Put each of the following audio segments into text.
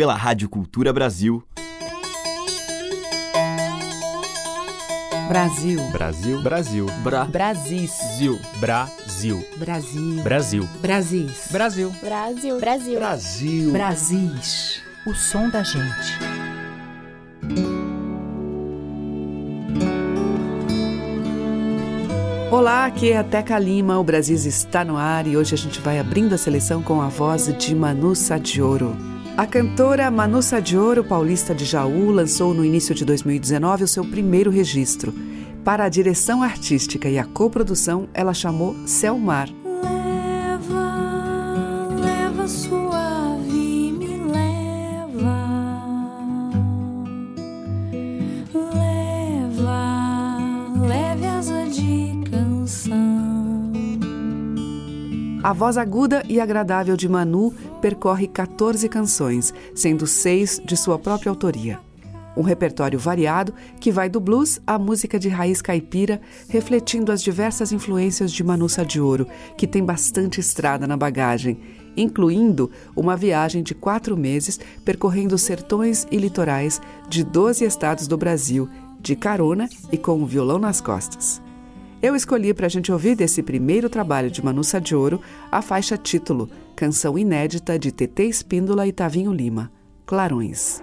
pela Rádio Cultura Brasil. Brasil. Brasil. Brasil. Bra. Brasis. Zil. Brasil. Brasil. Brasil. Brasis. Brasil. Brasil. Brasil. Brasil. Brasis. O som da gente. Olá, aqui é a Teca Lima, o Brasil está no ar e hoje a gente vai abrindo a seleção com a voz de Manu Sadioro. A cantora Manu Sadioro, paulista de Jaú, lançou no início de 2019 o seu primeiro registro. Para a direção artística e a coprodução, ela chamou Selmar. Leva, leva suave, me leva. Leva, leve asa de canção. A voz aguda e agradável de Manu percorre 14 canções, sendo seis de sua própria autoria. Um repertório variado que vai do blues à música de raiz caipira, refletindo as diversas influências de Manu Sadioro, que tem bastante estrada na bagagem, incluindo uma viagem de quatro meses percorrendo sertões e litorais de 12 estados do Brasil, de carona e com um violão nas costas. Eu escolhi para a gente ouvir desse primeiro trabalho de Manu Sadioro a faixa título, canção inédita de TT Espíndola e Tavinho Lima, Clarões.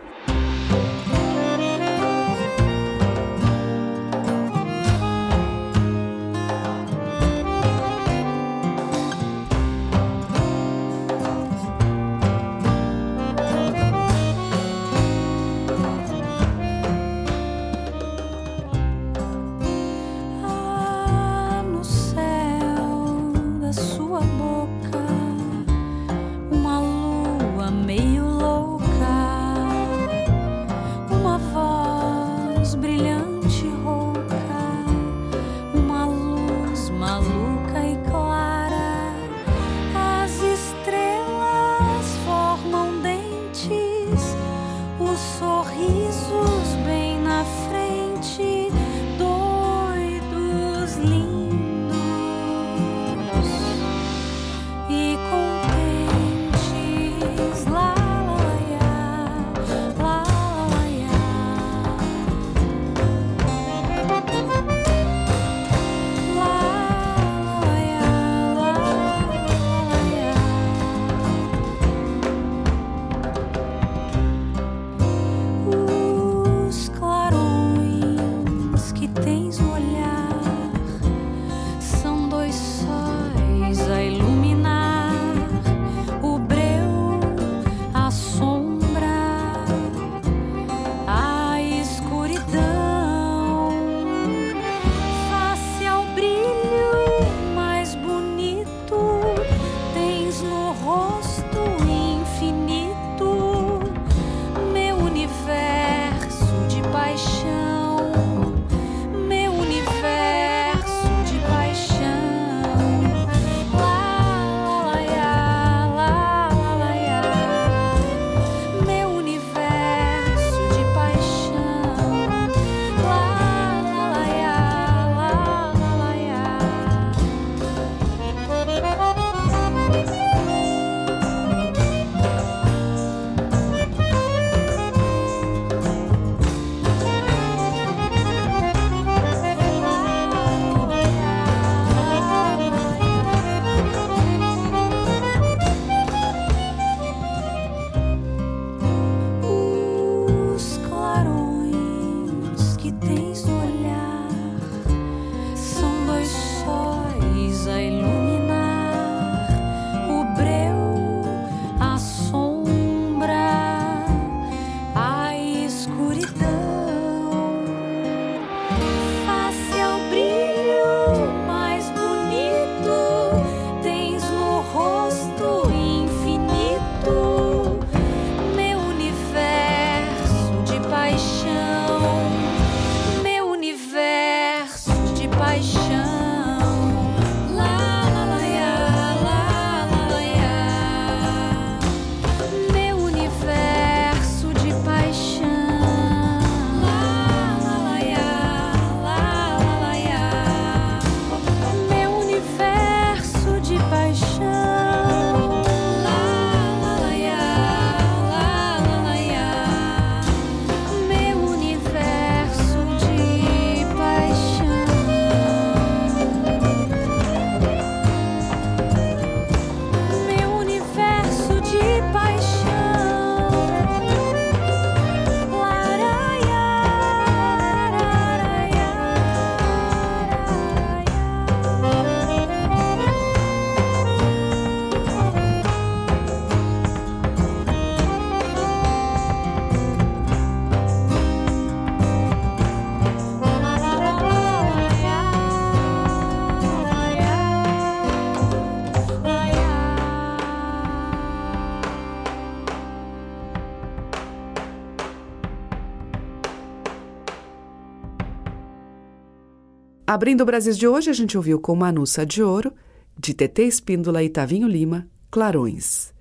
Abrindo o Brasil de hoje, a gente ouviu com Manuça de Ouro, de TT Espíndola e Tavinho Lima, Clarões.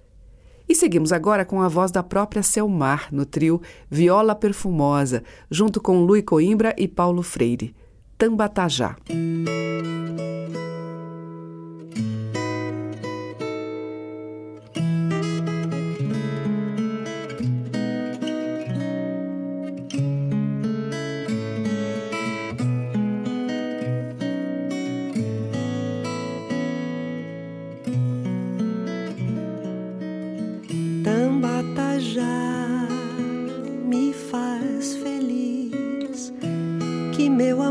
E seguimos agora com a voz da própria Selmar no trio Viola Perfumosa, junto com Lui Coimbra e Paulo Freire, Tambatajá.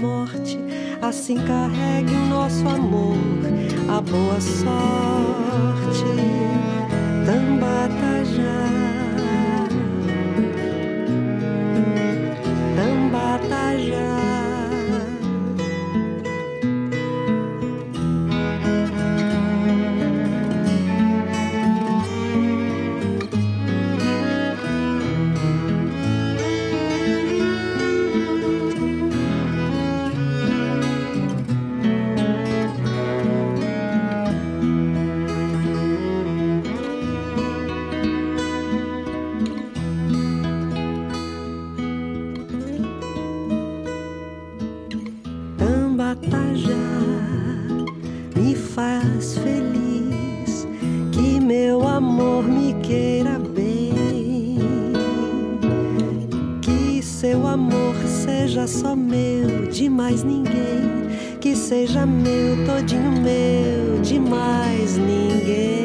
morte, assim carregue o nosso amor, a boa sorte. Tambatajá. que seja meu, todinho meu, de mais ninguém.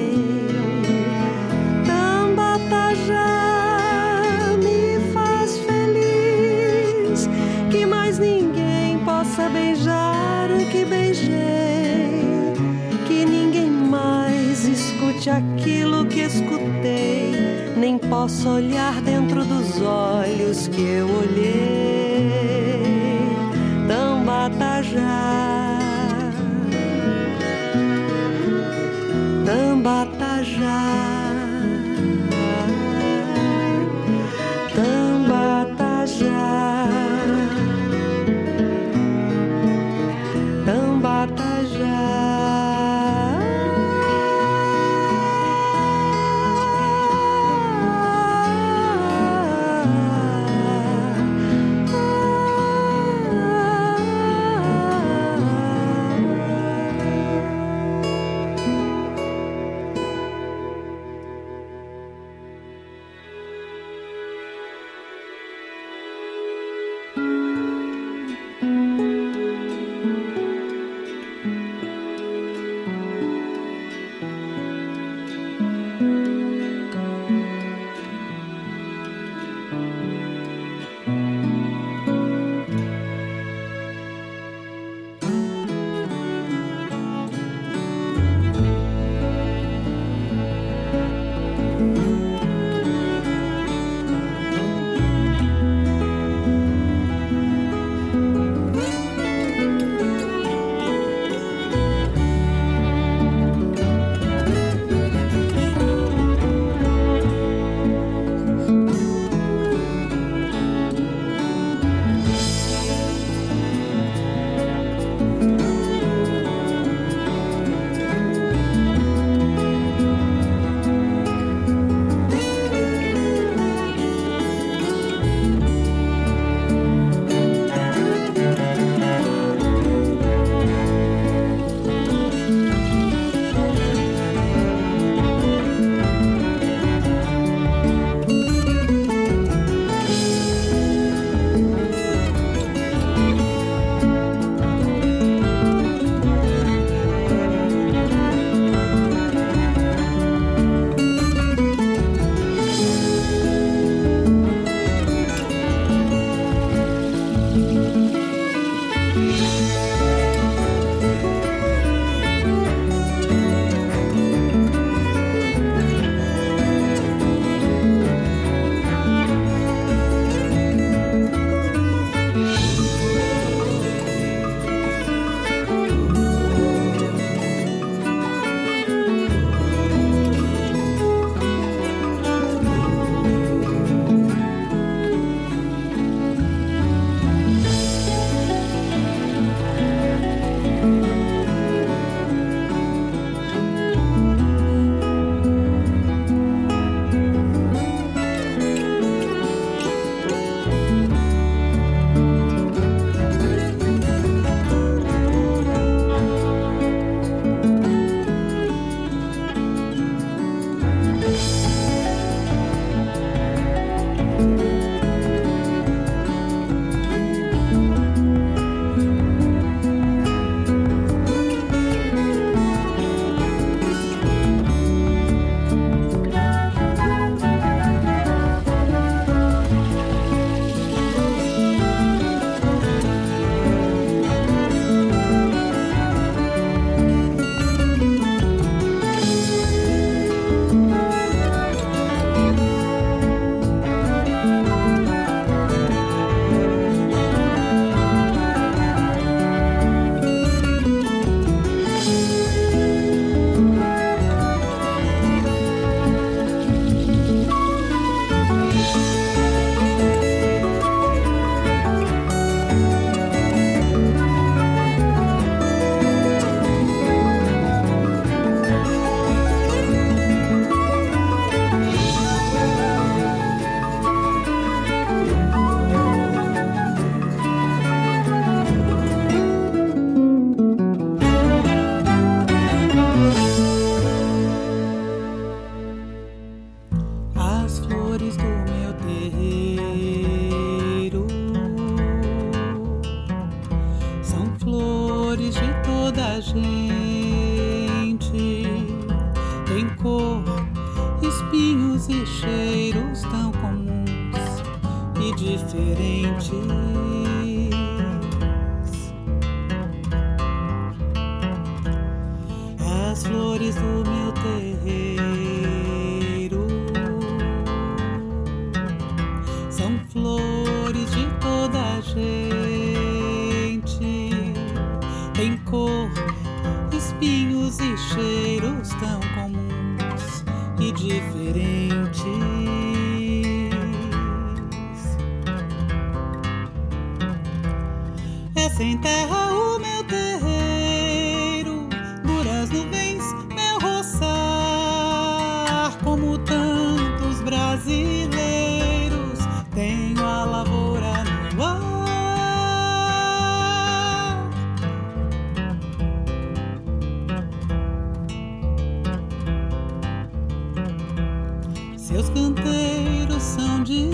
Seus canteiros são de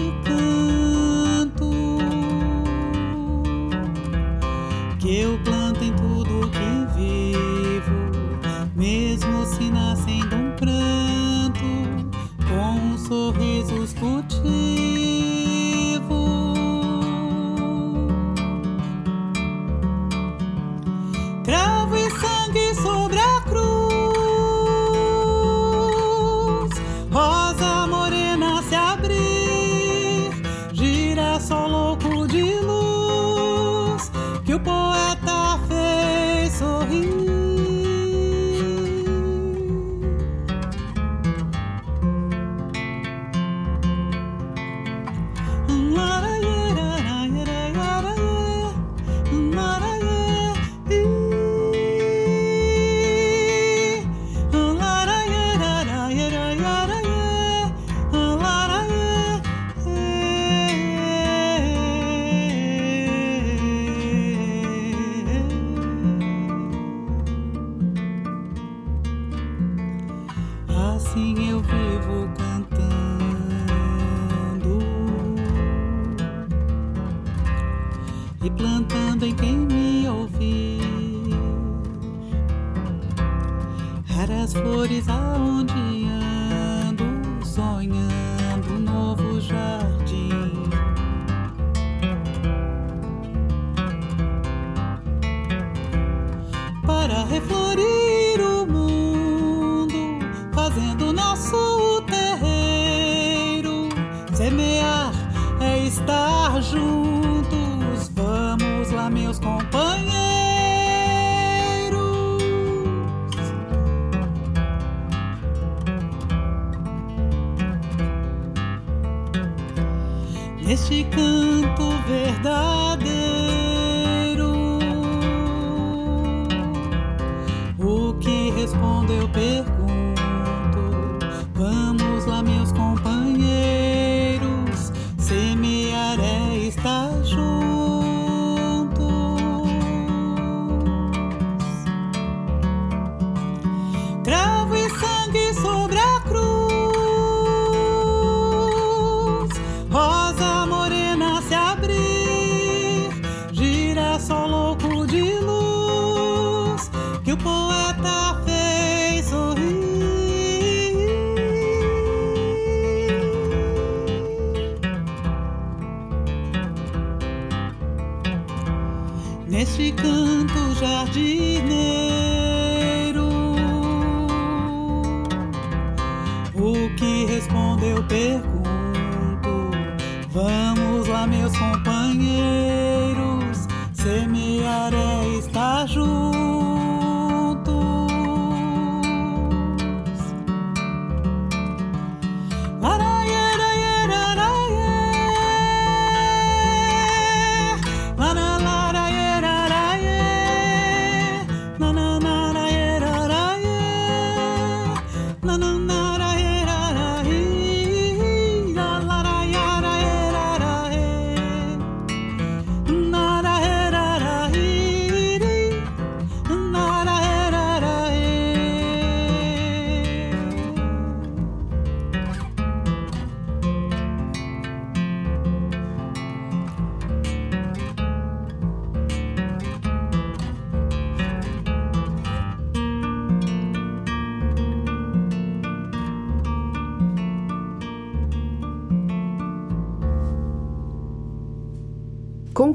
fazendo nosso terreiro. Semear é estar junto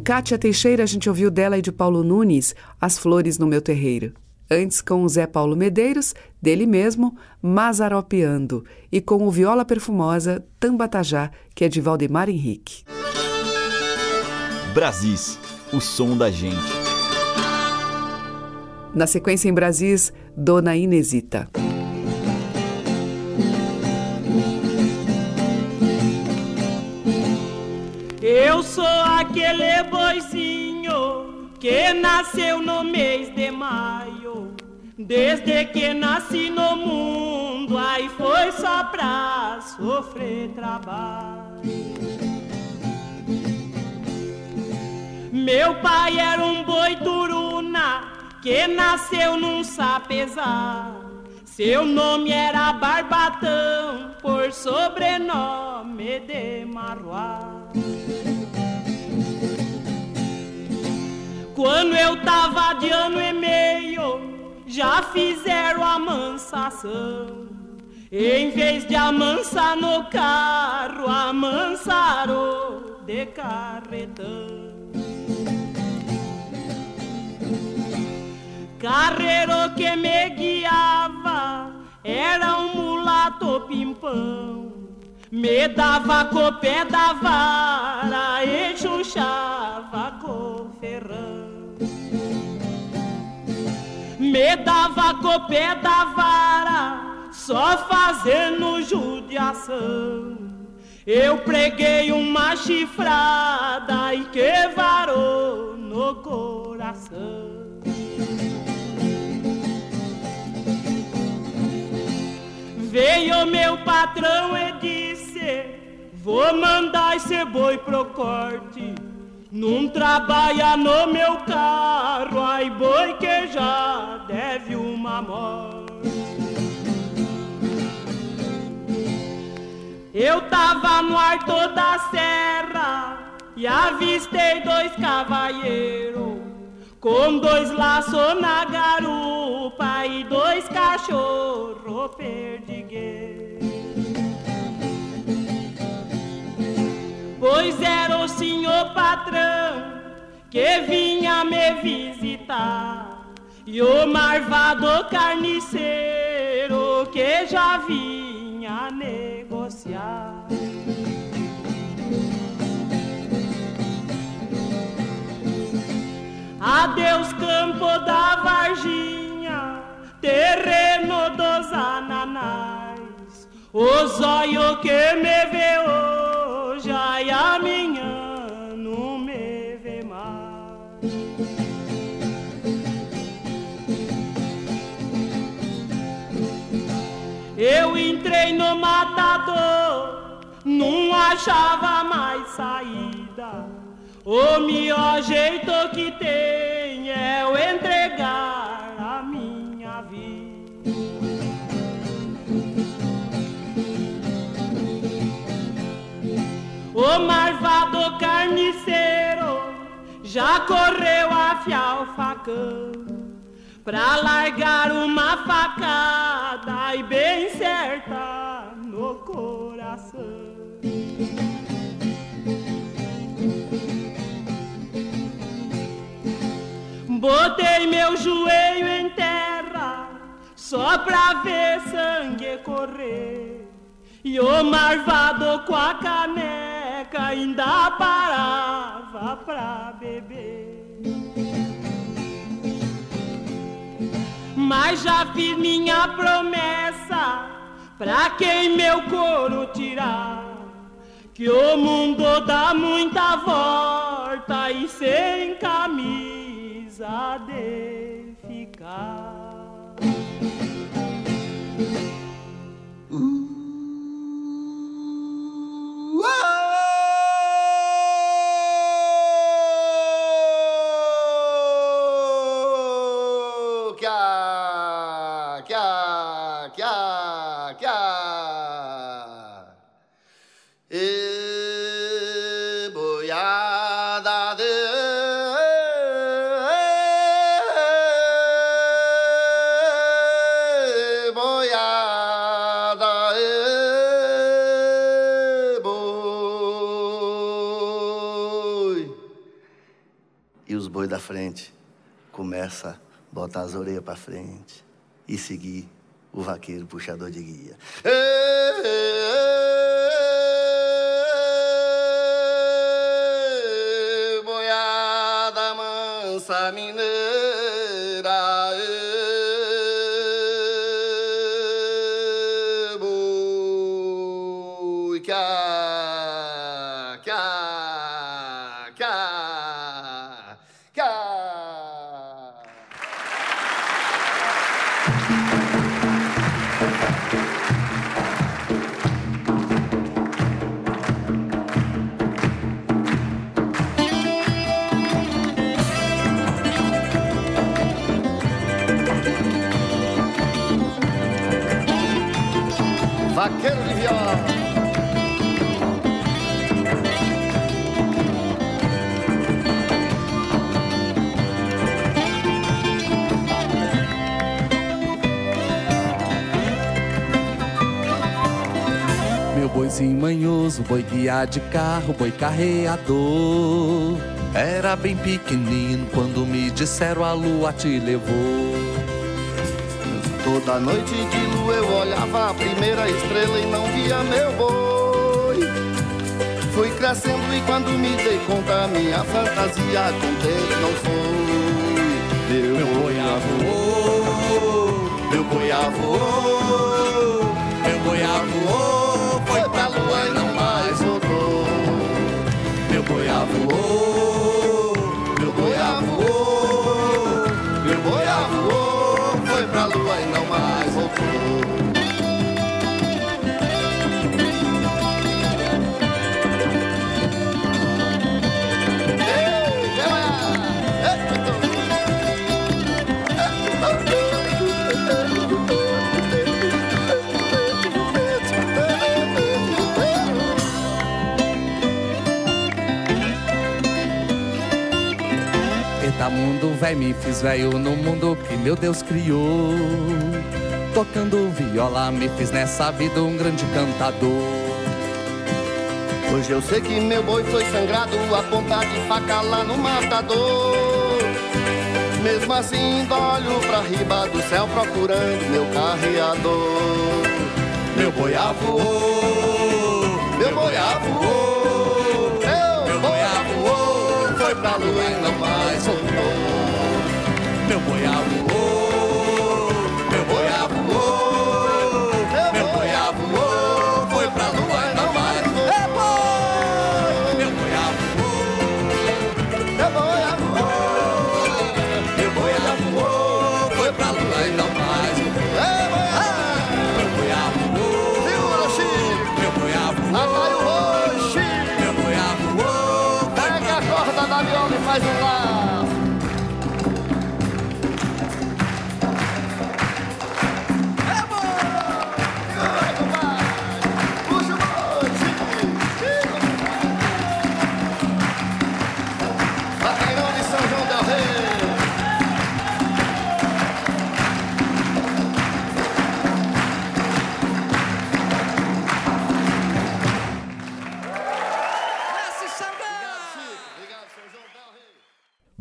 Kátia Teixeira, a gente ouviu dela e de Paulo Nunes, As Flores no Meu Terreiro. Antes, com o Zé Paulo Medeiros, dele mesmo, Mazaropeando. E com o Viola Perfumosa, Tambatajá, que é de Valdemar Henrique. Brasis, o som da gente. Na sequência em Brasis, Dona Inesita. Eu sou aquele boizinho que nasceu no mês de maio. Desde que nasci no mundo, aí foi só pra sofrer trabalho. Meu pai era um boi turuna que nasceu num sapezar. Seu nome era Barbatão, por sobrenome de Maruá. Quando eu tava de ano e meio, já fizeram a mansação. Em vez de amansar no carro, amansaram de carretão. Carreiro que me guiava era um mulato pimpão. Me dava com o pé da vara e chuchava com ferrão. Me dava com o pé da vara, só fazendo judiação. Eu preguei uma chifrada e que varou no coração. Veio meu patrão e disse: Vou mandar esse boi pro corte. Não trabalha no meu carro, ai boi que já deve uma morte. Eu tava no alto da serra e avistei dois cavalheiros com dois laços na garupa e dois cachorros perdigueiros. Pois era o senhor patrão que vinha me visitar e o marvado carniceiro que já vinha negociar. Adeus campo da Varginha, terreno dos ananás. O zóio que me vê hoje, ai amanhã não me vê mais. Eu entrei no matador, não achava mais saída. O melhor jeito que tem é eu entregar a minha vida. O marvado carniceiro já correu afiar o facão pra largar uma facada e bem certa no coração. Botei meu joelho em terra só pra ver sangue correr. E o marvado com a caneca ainda parava pra beber. Mas já fiz minha promessa pra quem meu couro tirar. Que o mundo dá muita volta e sem camisa de ficar. Boiada começa a botar as orelhas para frente e seguir o vaqueiro puxador de guia. Ê, boiada mansa mineira, Meu boizinho manhoso, boi guiar de carro, boi carreador. Era bem pequenino quando me disseram a lua te levou. Toda noite de lua eu olhava a primeira estrela e não via meu boi. Fui crescendo e quando me dei conta, minha fantasia contente não foi. Meu boi voou, meu boi voou, meu boi voou, véi, me fiz velho no mundo que meu Deus criou. Tocando viola, me fiz nessa vida um grande cantador. Hoje eu sei que meu boi foi sangrado a ponta de faca lá no matador. Mesmo assim, olho pra riba do céu procurando meu carreador. Meu boi voou, meu boi voou, meu boi voou, foi pra lua da viola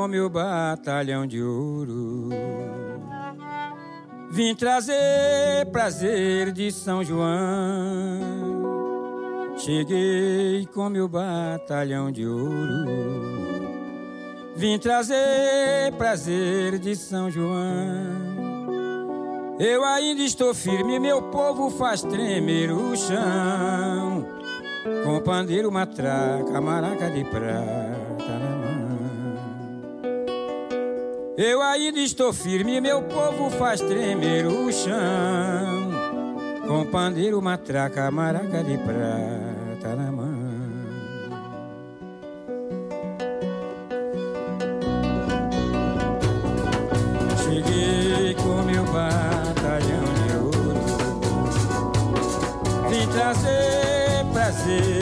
Cheguei com meu batalhão de ouro. Vim trazer prazer de São João. Cheguei com meu batalhão de ouro. Vim trazer prazer de São João. Eu ainda estou firme, meu povo faz tremer o chão. Com pandeiro, matraca, maraca de prata Eu ainda estou firme, meu povo faz tremer o chão. Com pandeiro, matraca, maraca de prata na mão. Cheguei com meu batalhão de ouro. Vim trazer prazer.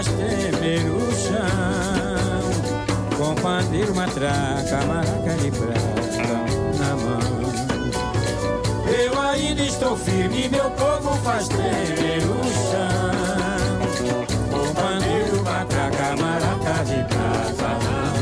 Faz tremer o chão. Com pandeiro, matraca, maraca de prata na mão. Eu ainda estou firme, meu povo faz tremer o chão. Com pandeiro, matraca, maraca de prata na mão.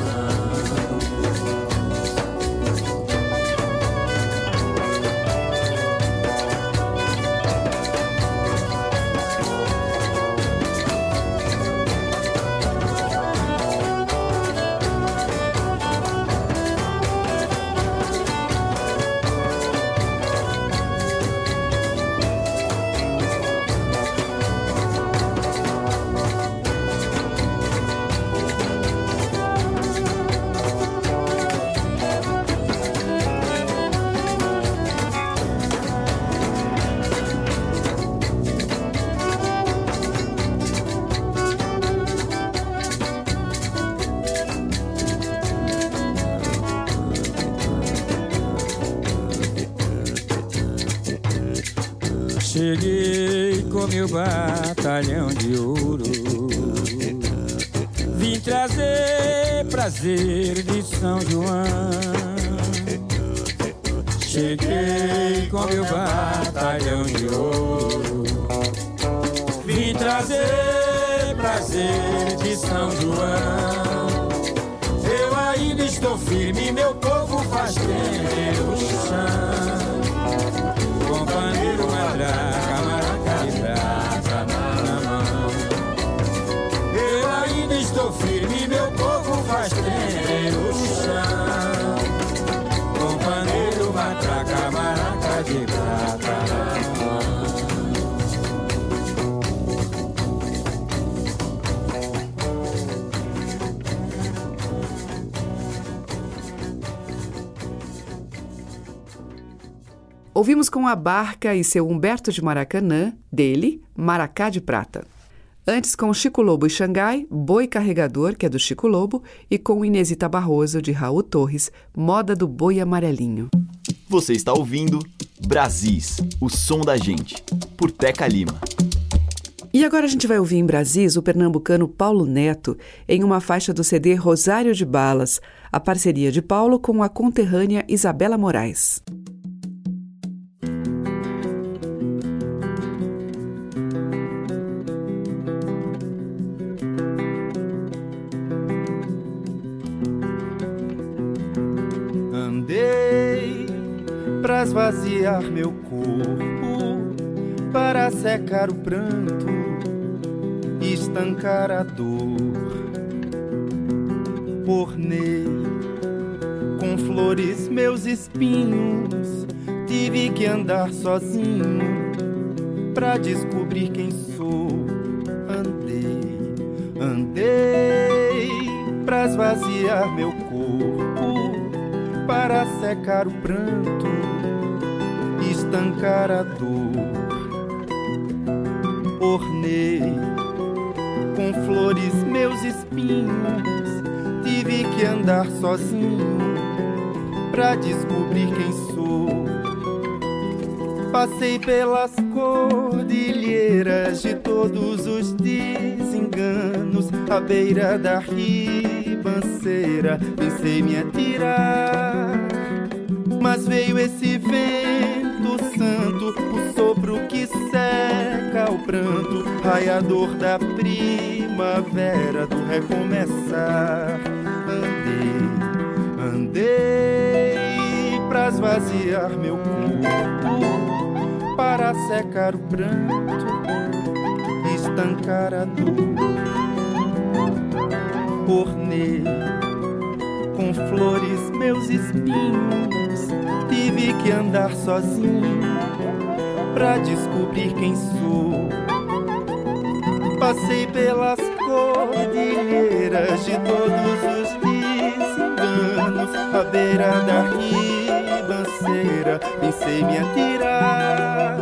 Meu batalhão de ouro. Vim trazer prazer de São João. Cheguei com meu batalhão de ouro. Vim trazer prazer de São João. Eu ainda estou firme, meu povo faz tremer o chão. Com matraca, faz tremer o chão. Com pandeiro, matraca, maraca de prata. Ouvimos com a Barca e seu Humberto de Maracanã, dele, Maracá de Prata. Antes com Chico Lobo e Xangai, Boi Carregador, que é do Chico Lobo, e com Inesita Barroso, de Raul Torres, Moda do Boi Amarelinho. Você está ouvindo Brasis, o som da gente, por Teca Lima. E agora a gente vai ouvir em Brasis o pernambucano Paulo Neto em uma faixa do CD Rosário de Balas, a parceria de Paulo com a conterrânea Isabela Moraes. Esvaziar meu corpo, para secar o pranto, estancar a dor. Ornei com flores meus espinhos, tive que andar sozinho pra descobrir quem sou. Andei, andei pra esvaziar meu corpo para secar o pranto, estancar a dor. Ornei com flores meus espinhos, tive que andar sozinho pra descobrir quem sou. Passei pelas cordilheiras de todos os desenganos, à beira da ribanceira, pensei me atirar. Mas veio esse vento santo, o sopro que seca o pranto, raiador da primavera, do recomeçar. Andei, andei pra esvaziar meu corpo, para secar o pranto, estancar a dor. Ornei com flores meus espinhos, tive que andar sozinho pra descobrir quem sou. Passei pelas cordilheiras de todos os desenganos, à beira da ribanceira, pensei me atirar.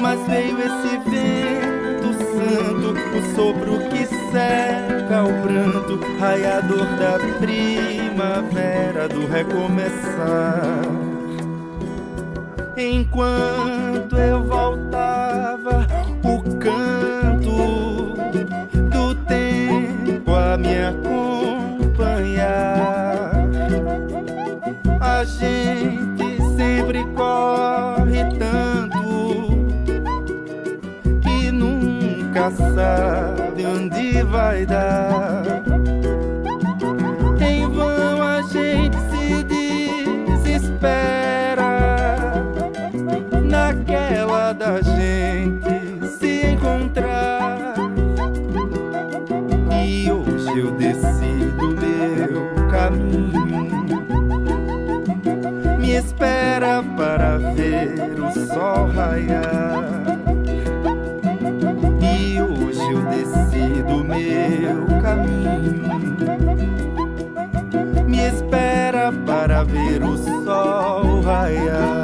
Mas veio esse vento santo, o sopro que seca o pranto, raiador da primavera do recomeçar. Enquanto eu voltava, vai dar. Em vão a gente se desespera naquela da gente se encontrar. E hoje eu decido meu caminho. Me espera para ver o sol raiar. Ver o sol raiar.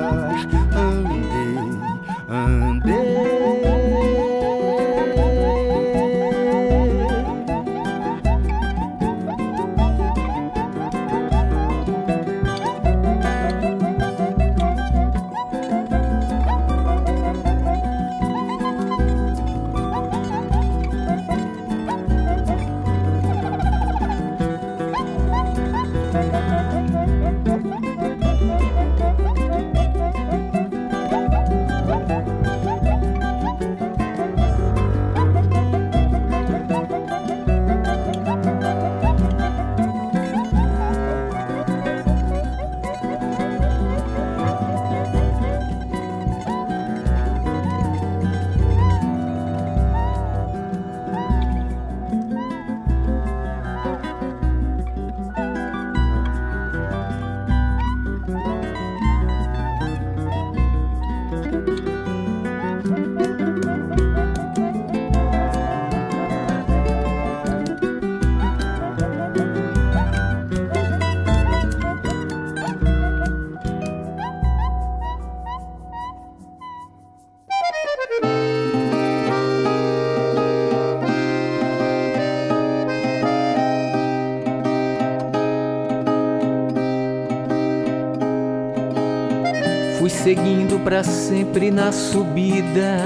Pra sempre na subida.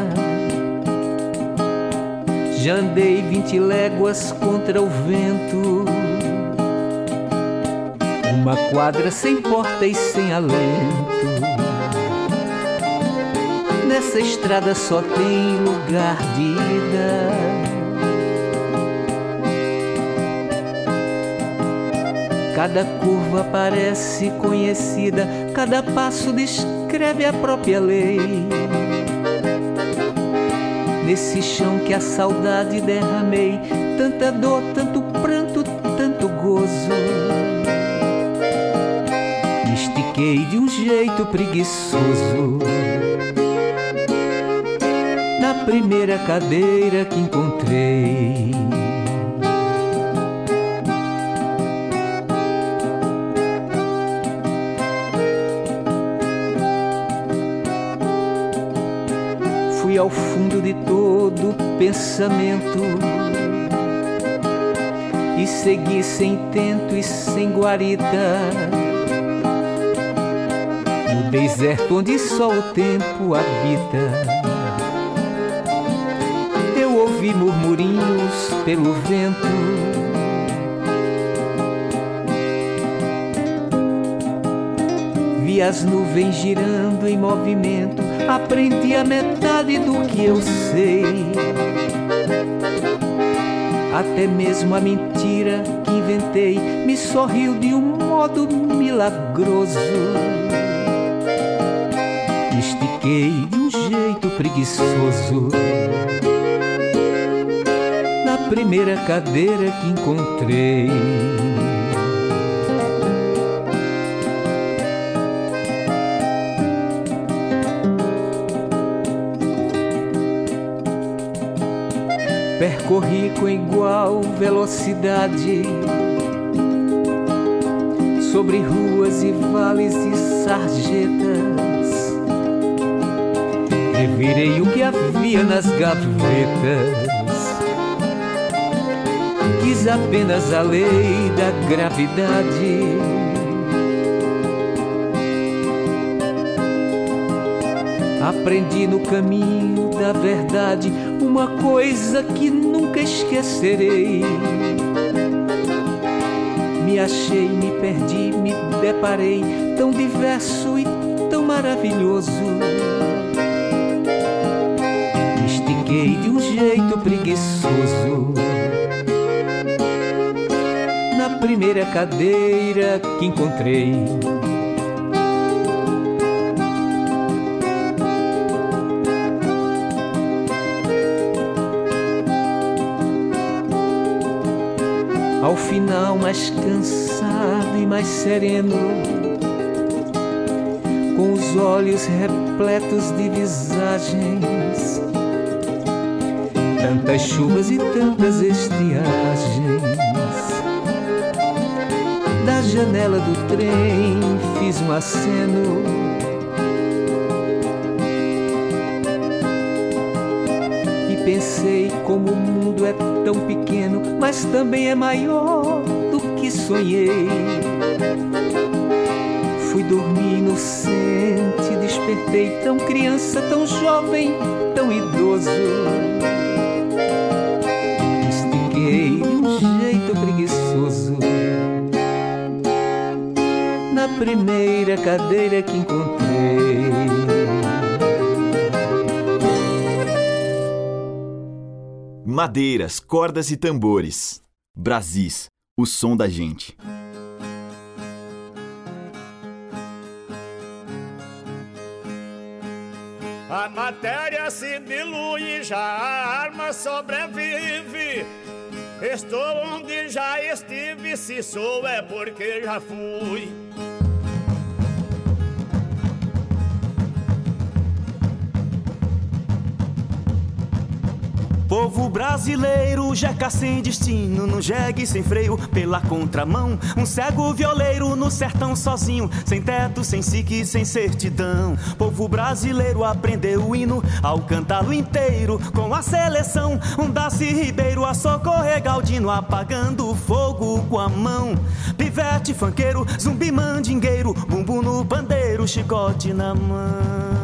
Já andei vinte léguas contra o vento. Uma quadra sem porta e sem alento. Nessa estrada só tem lugar de ida. Cada curva parece conhecida, cada passo descreve a própria lei. Nesse chão que a saudade derramei, tanta dor, tanto pranto, tanto gozo. Me estiquei de um jeito preguiçoso. Na primeira cadeira que encontrei. Fui ao fundo de todo pensamento e segui sem tento e sem guarida. No deserto onde só o tempo habita. Eu ouvi murmurinhos pelo vento. Vi as nuvens girando em movimento, aprendi a metade do que eu sei. Até mesmo a mentira que inventei me sorriu de um modo milagroso. Estiquei de um jeito preguiçoso. Na primeira cadeira que encontrei. Percorri com igual velocidade sobre ruas e vales e sarjetas. virei o que havia nas gavetas. Quis apenas a lei da gravidade. Aprendi no caminho da verdade uma coisa que nunca esquecerei. Me achei, me perdi, me deparei tão diverso e tão maravilhoso. Me estiquei de um jeito preguiçoso. Na primeira cadeira que encontrei. Final, mais cansado e mais sereno, com os olhos repletos de visagens, tantas chuvas e tantas estiagens. Da janela do trem fiz um aceno. Pensei como o mundo é tão pequeno, mas também é maior do que sonhei. Fui dormir inocente, despertei tão criança, tão jovem, tão idoso. Estiquei um jeito preguiçoso. Na primeira cadeira que encontrei. Madeiras, cordas e tambores. Brasis, o som da gente. A matéria se dilui, já a arma sobrevive. Estou onde já estive, se sou é porque já fui. Povo brasileiro, jeca sem destino, no jegue sem freio, pela contramão. Um cego violeiro no sertão sozinho, sem teto, sem sique, sem certidão. Povo brasileiro aprendeu o hino ao cantá-lo inteiro, com a seleção. Um Daci Ribeiro a socorrer Galdino, apagando o fogo com a mão. Pivete, fanqueiro, zumbi mandingueiro, bumbo no pandeiro, chicote na mão.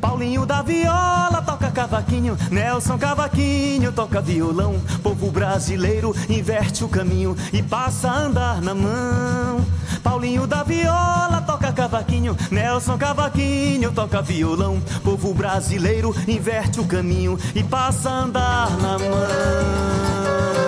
Paulinho da viola toca cavaquinho, Nelson Cavaquinho toca violão. Povo brasileiro inverte o caminho e passa a andar na mão. Paulinho da viola toca cavaquinho, Nelson Cavaquinho toca violão. Povo brasileiro inverte o caminho e passa a andar na mão.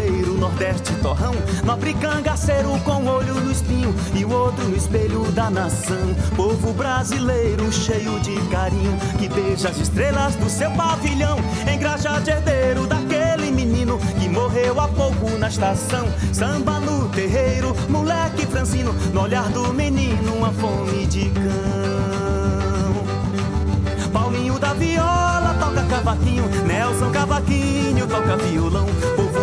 Brasileiro, nordeste torrão, nobre cangaceiro com olho no espinho e o outro no espelho da nação. Povo brasileiro cheio de carinho, que beija as estrelas do seu pavilhão, engraxa de herdeiro daquele menino que morreu há pouco na estação. Samba no terreiro, moleque franzino, no olhar do menino, uma fome de cão. Paulinho da viola toca cavaquinho, Nelson Cavaquinho toca violão.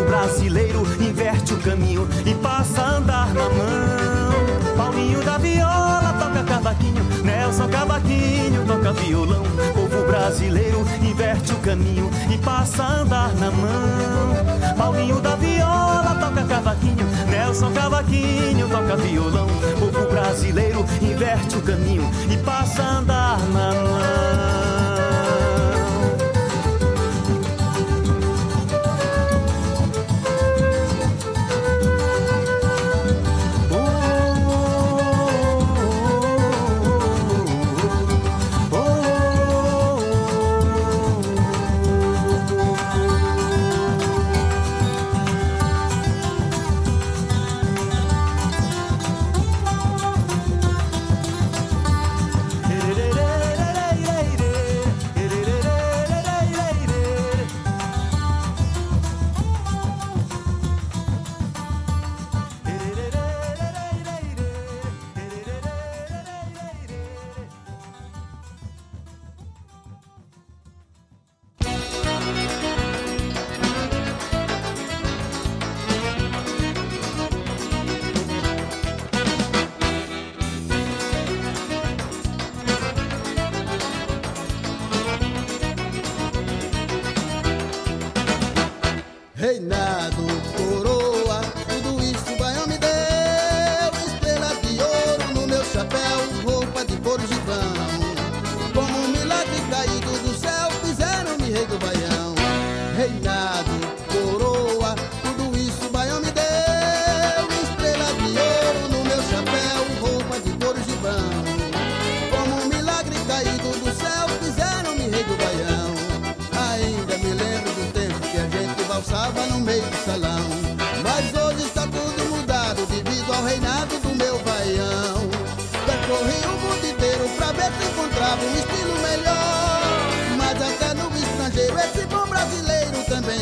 Brasileiro inverte o caminho e passa a andar na mão. Paulinho da viola toca cavaquinho, Nelson Cavaquinho toca violão. Povo brasileiro inverte o caminho e passa a andar na mão. Paulinho da viola toca cavaquinho, Nelson Cavaquinho toca violão. Povo brasileiro inverte o caminho e passa a andar na mão.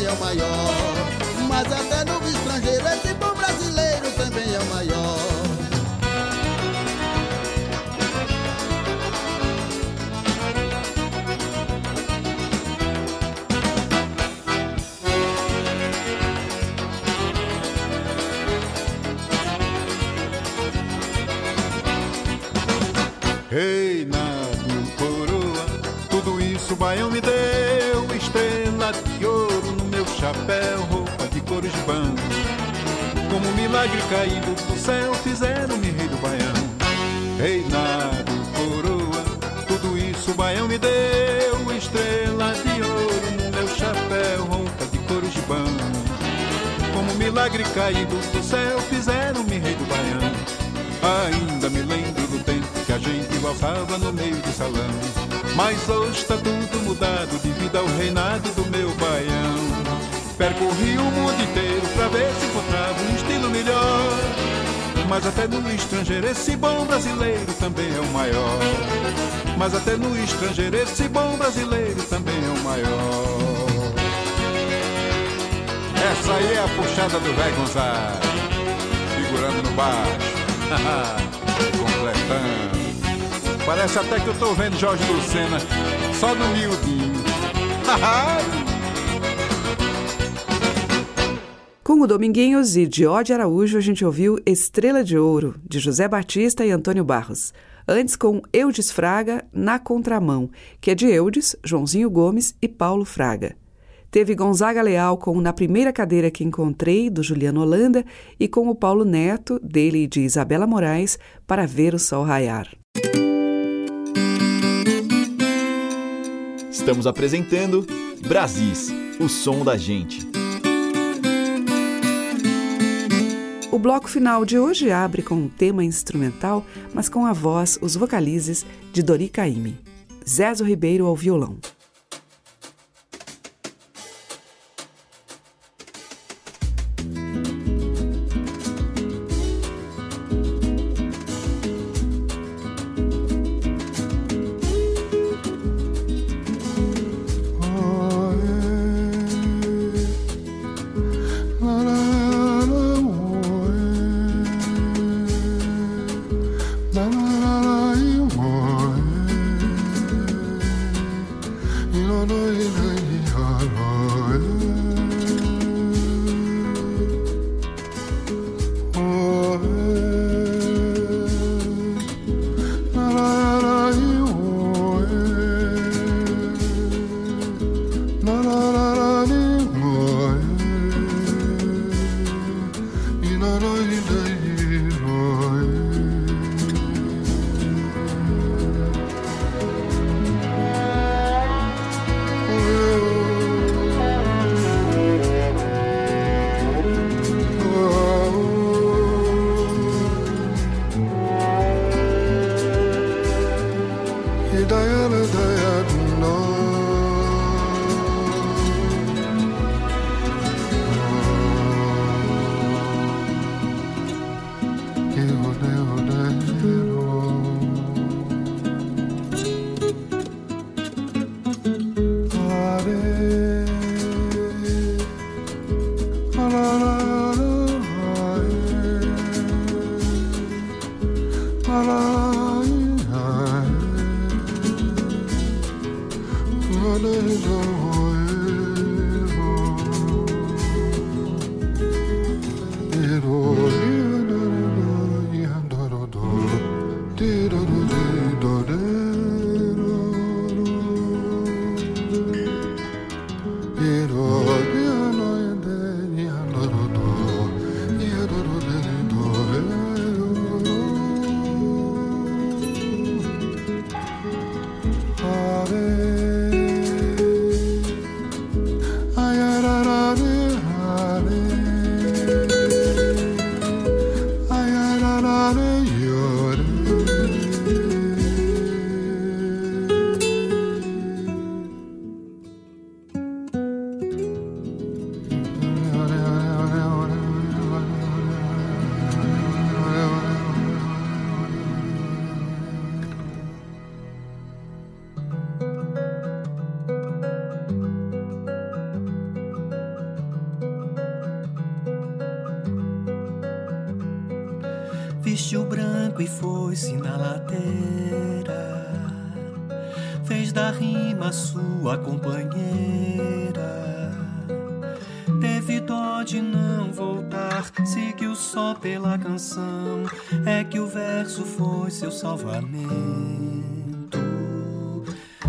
É o maior. Mas até no estrangeiro, esse bom brasileiro também é o maior. Reinado, coroa, tudo isso o baião me deu. Chapéu, roupa de cores de banco. Como um milagre caído do céu, fizeram-me rei do baião. Reinado, coroa, tudo isso o baião me deu. Estrela de ouro no meu chapéu, roupa de cores de banco. Como um milagre caído do céu, fizeram-me rei do baião. Ainda me lembro do tempo que a gente valsava no meio do salão. Mas hoje está tudo mudado devido ao reinado do meu baião. Percorri o mundo inteiro pra ver se encontrava um estilo melhor. Mas até no estrangeiro esse bom brasileiro também é o maior. Mas até no estrangeiro esse bom brasileiro também é o maior. Essa aí é a puxada do velho Gonzaga, segurando no baixo. Completando. Parece até que eu tô vendo Jorge Lucena só no miudinho. Com o Dominguinhos e Diode Araújo, a gente ouviu Estrela de Ouro, de José Batista e Antônio Barros. Antes, com Eudes Fraga, Na Contramão, que é de Eudes, Joãozinho Gomes e Paulo Fraga. Teve Gonzaga Leal com Na Primeira Cadeira que Encontrei, do Juliano Holanda, e com o Paulo Neto, dele e de Isabela Moraes, Para Ver o Sol Raiar. Estamos apresentando Brasis, o som da gente. O bloco final de hoje abre com um tema instrumental, mas com a voz, os vocalizes de Dori Caymmi. Zezo Ribeiro ao violão. Branco e foi-se na ladeira. Fez da rima sua companheira. Teve dó de não voltar, seguiu só pela canção. É que o verso foi seu salvamento.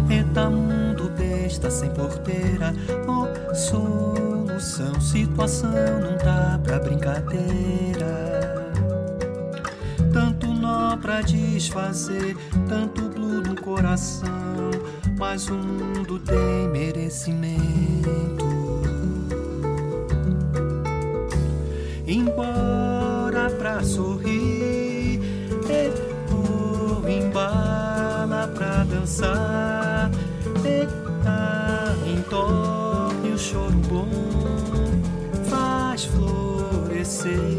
Eita mundo besta sem porteira, oh solução, situação não dá pra brincadeira. Desfazer, tanto blue no coração, mas o mundo tem merecimento. Embora pra sorrir, ou embala pra dançar, eita, entorne o choro bom, faz florescer.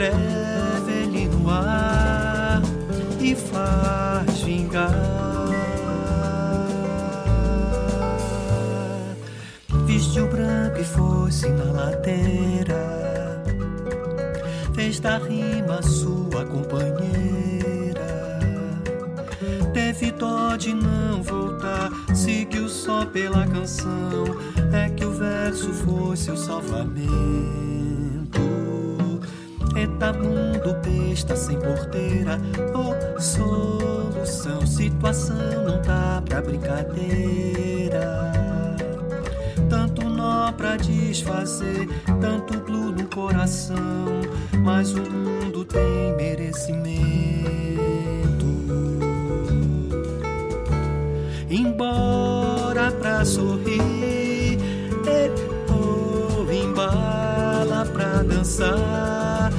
Escreve ele no ar e faz vingar. Vestiu branco e foi-se na ladeira, fez da rima sua companheira. Teve dó de não voltar, seguiu só pela canção. É que o verso foi seu salvamento. Eita mundo besta sem porteira, oh solução, situação não dá pra brincadeira. Tanto nó pra desfazer, tanto blue no coração, mas o mundo tem merecimento. embora pra sorrir, eh, oh, embala pra dançar,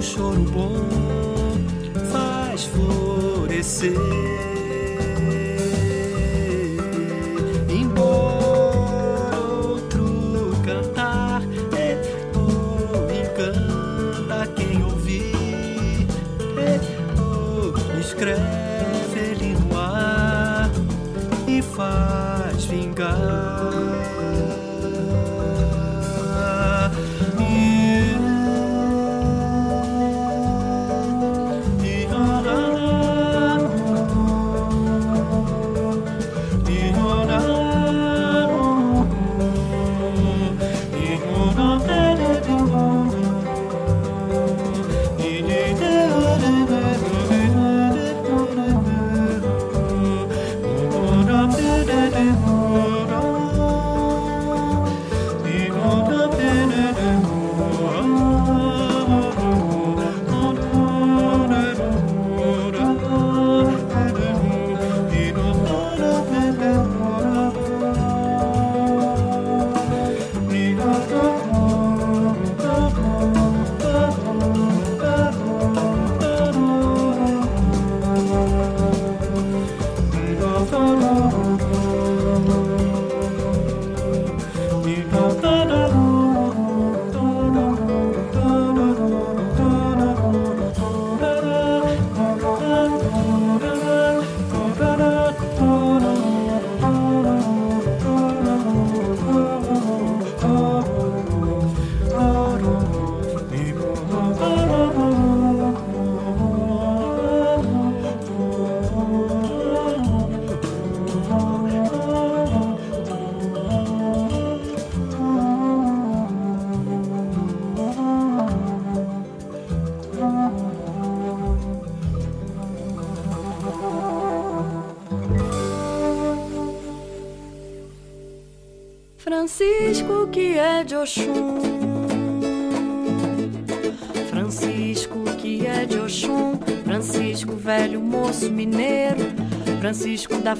o choro bom, faz florescer.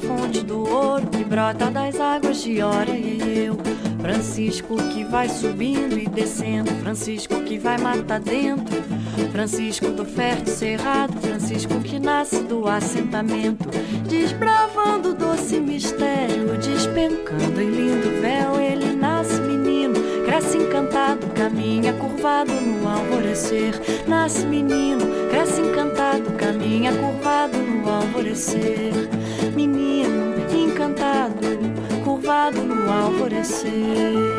Fonte do ouro que brota das águas de Ora e eu. Francisco que vai subindo e descendo. Francisco que vai matar dentro. Francisco do fértil cerrado. Francisco que nasce do assentamento. Desbravando o doce mistério. Despencando em lindo véu. Ele nasce menino. cresce encantado, caminha curvado no alvorecer. Nasce menino, cresce encantado, caminha curvado no alvorecer. Alvorecer.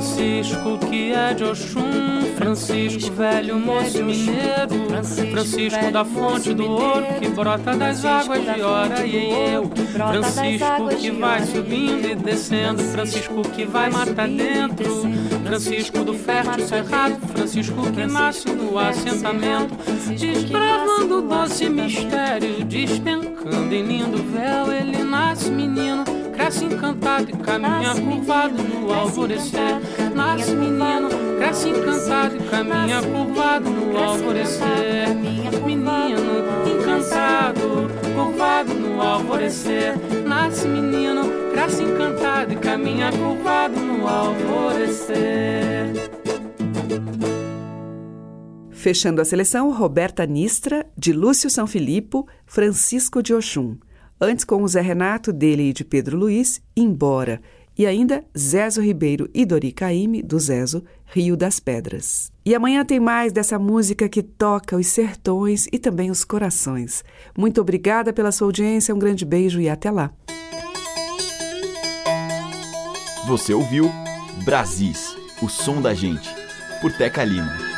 Francisco que é de Oxum. Francisco, velho moço mineiro. Francisco, da fonte do ouro que brota das águas de hora e eu. Francisco que vai subindo e descendo. Francisco que vai matar dentro. Francisco do fértil cerrado. Francisco que nasce no assentamento. Desbravando o doce mistério. Despencando em lindo véu. Ele nasce menino. Cresce encantado e caminha curvado no alvorecer. Nasce menino, cresce encantado e caminha curvado no alvorecer. Menino, encantado, curvado no alvorecer. Nasce menino, cresce encantado e caminha curvado no alvorecer. Fechando a seleção, Roberta Nistra, de Lúcio São Filippo, Francisco de Oxum. Antes com o Zé Renato, dele e de Pedro Luiz, Embora. E ainda Zezo Ribeiro e Dori Caymmi, do Zezo, Rio das Pedras. E amanhã tem mais dessa música que toca os sertões e também os corações. Muito obrigada pela sua audiência, um grande beijo e até lá. Você ouviu Brasis, o som da gente, por Teca Lima.